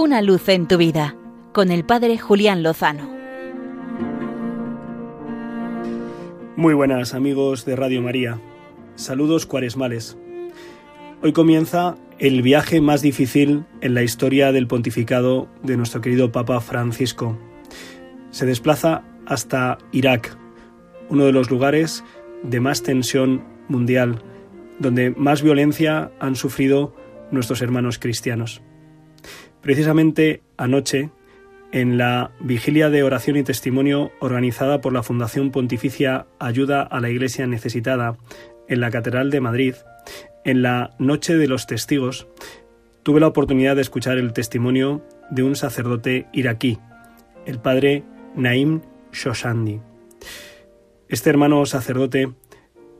Una luz en tu vida con el Padre Julián Lozano. Muy buenas amigos de Radio María. Saludos cuaresmales. Hoy comienza el viaje más difícil en la historia del pontificado de nuestro querido Papa Francisco. Se desplaza hasta Irak, uno de los lugares de más tensión mundial, donde más violencia han sufrido nuestros hermanos cristianos. Precisamente anoche, en la vigilia de oración y testimonio organizada por la Fundación Pontificia Ayuda a la Iglesia Necesitada en la Catedral de Madrid, en la Noche de los Testigos, tuve la oportunidad de escuchar el testimonio de un sacerdote iraquí, el padre Naim Shoshandi. Este hermano sacerdote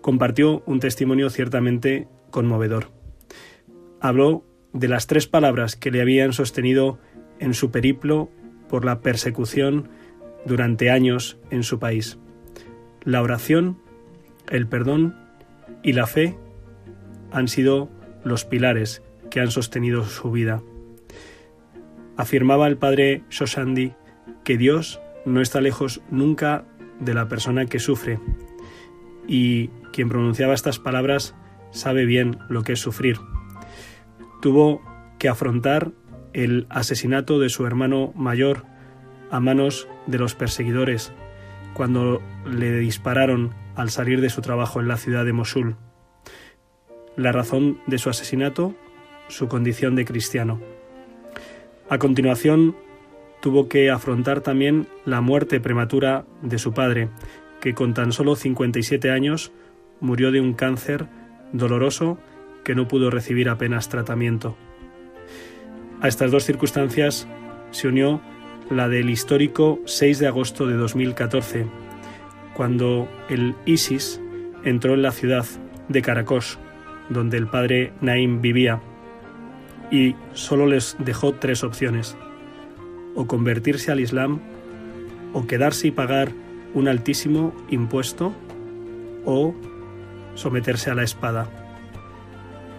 compartió un testimonio ciertamente conmovedor. Habló de las tres palabras que le habían sostenido en su periplo por la persecución durante años en su país. La oración, el perdón y la fe han sido los pilares que han sostenido su vida. Afirmaba el padre Shoshandi que Dios no está lejos nunca de la persona que sufre y quien pronunciaba estas palabras sabe bien lo que es sufrir tuvo que afrontar el asesinato de su hermano mayor a manos de los perseguidores cuando le dispararon al salir de su trabajo en la ciudad de Mosul. La razón de su asesinato, su condición de cristiano. A continuación, tuvo que afrontar también la muerte prematura de su padre, que con tan solo 57 años murió de un cáncer doloroso que no pudo recibir apenas tratamiento. A estas dos circunstancias se unió la del histórico 6 de agosto de 2014, cuando el ISIS entró en la ciudad de Caracos, donde el padre Naim vivía, y solo les dejó tres opciones, o convertirse al Islam, o quedarse y pagar un altísimo impuesto, o someterse a la espada.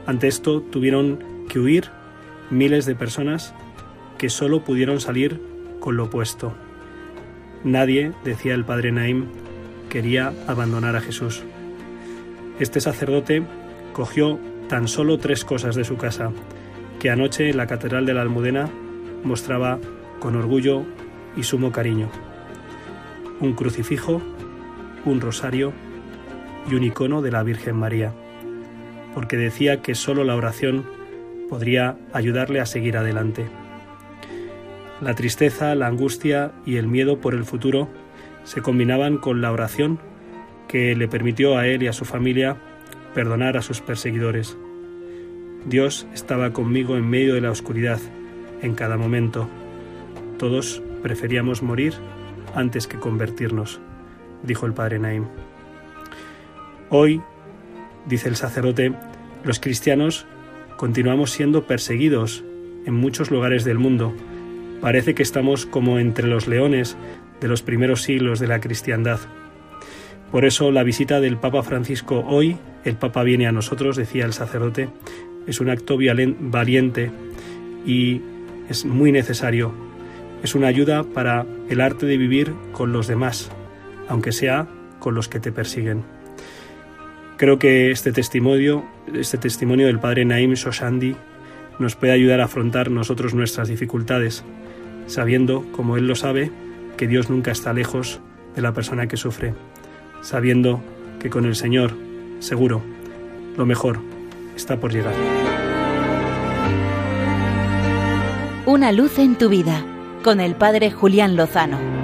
Ante esto tuvieron que huir miles de personas que solo pudieron salir con lo opuesto. Nadie, decía el padre Naim, quería abandonar a Jesús. Este sacerdote cogió tan solo tres cosas de su casa, que anoche en la Catedral de la Almudena mostraba con orgullo y sumo cariño. Un crucifijo, un rosario y un icono de la Virgen María porque decía que solo la oración podría ayudarle a seguir adelante. La tristeza, la angustia y el miedo por el futuro se combinaban con la oración que le permitió a él y a su familia perdonar a sus perseguidores. Dios estaba conmigo en medio de la oscuridad, en cada momento. Todos preferíamos morir antes que convertirnos, dijo el padre Naim. Hoy dice el sacerdote, los cristianos continuamos siendo perseguidos en muchos lugares del mundo. Parece que estamos como entre los leones de los primeros siglos de la cristiandad. Por eso la visita del Papa Francisco hoy, el Papa viene a nosotros, decía el sacerdote, es un acto valiente y es muy necesario. Es una ayuda para el arte de vivir con los demás, aunque sea con los que te persiguen. Creo que este testimonio, este testimonio del padre Naim Shoshandi nos puede ayudar a afrontar nosotros nuestras dificultades, sabiendo, como él lo sabe, que Dios nunca está lejos de la persona que sufre, sabiendo que con el Señor, seguro, lo mejor está por llegar. Una luz en tu vida, con el Padre Julián Lozano.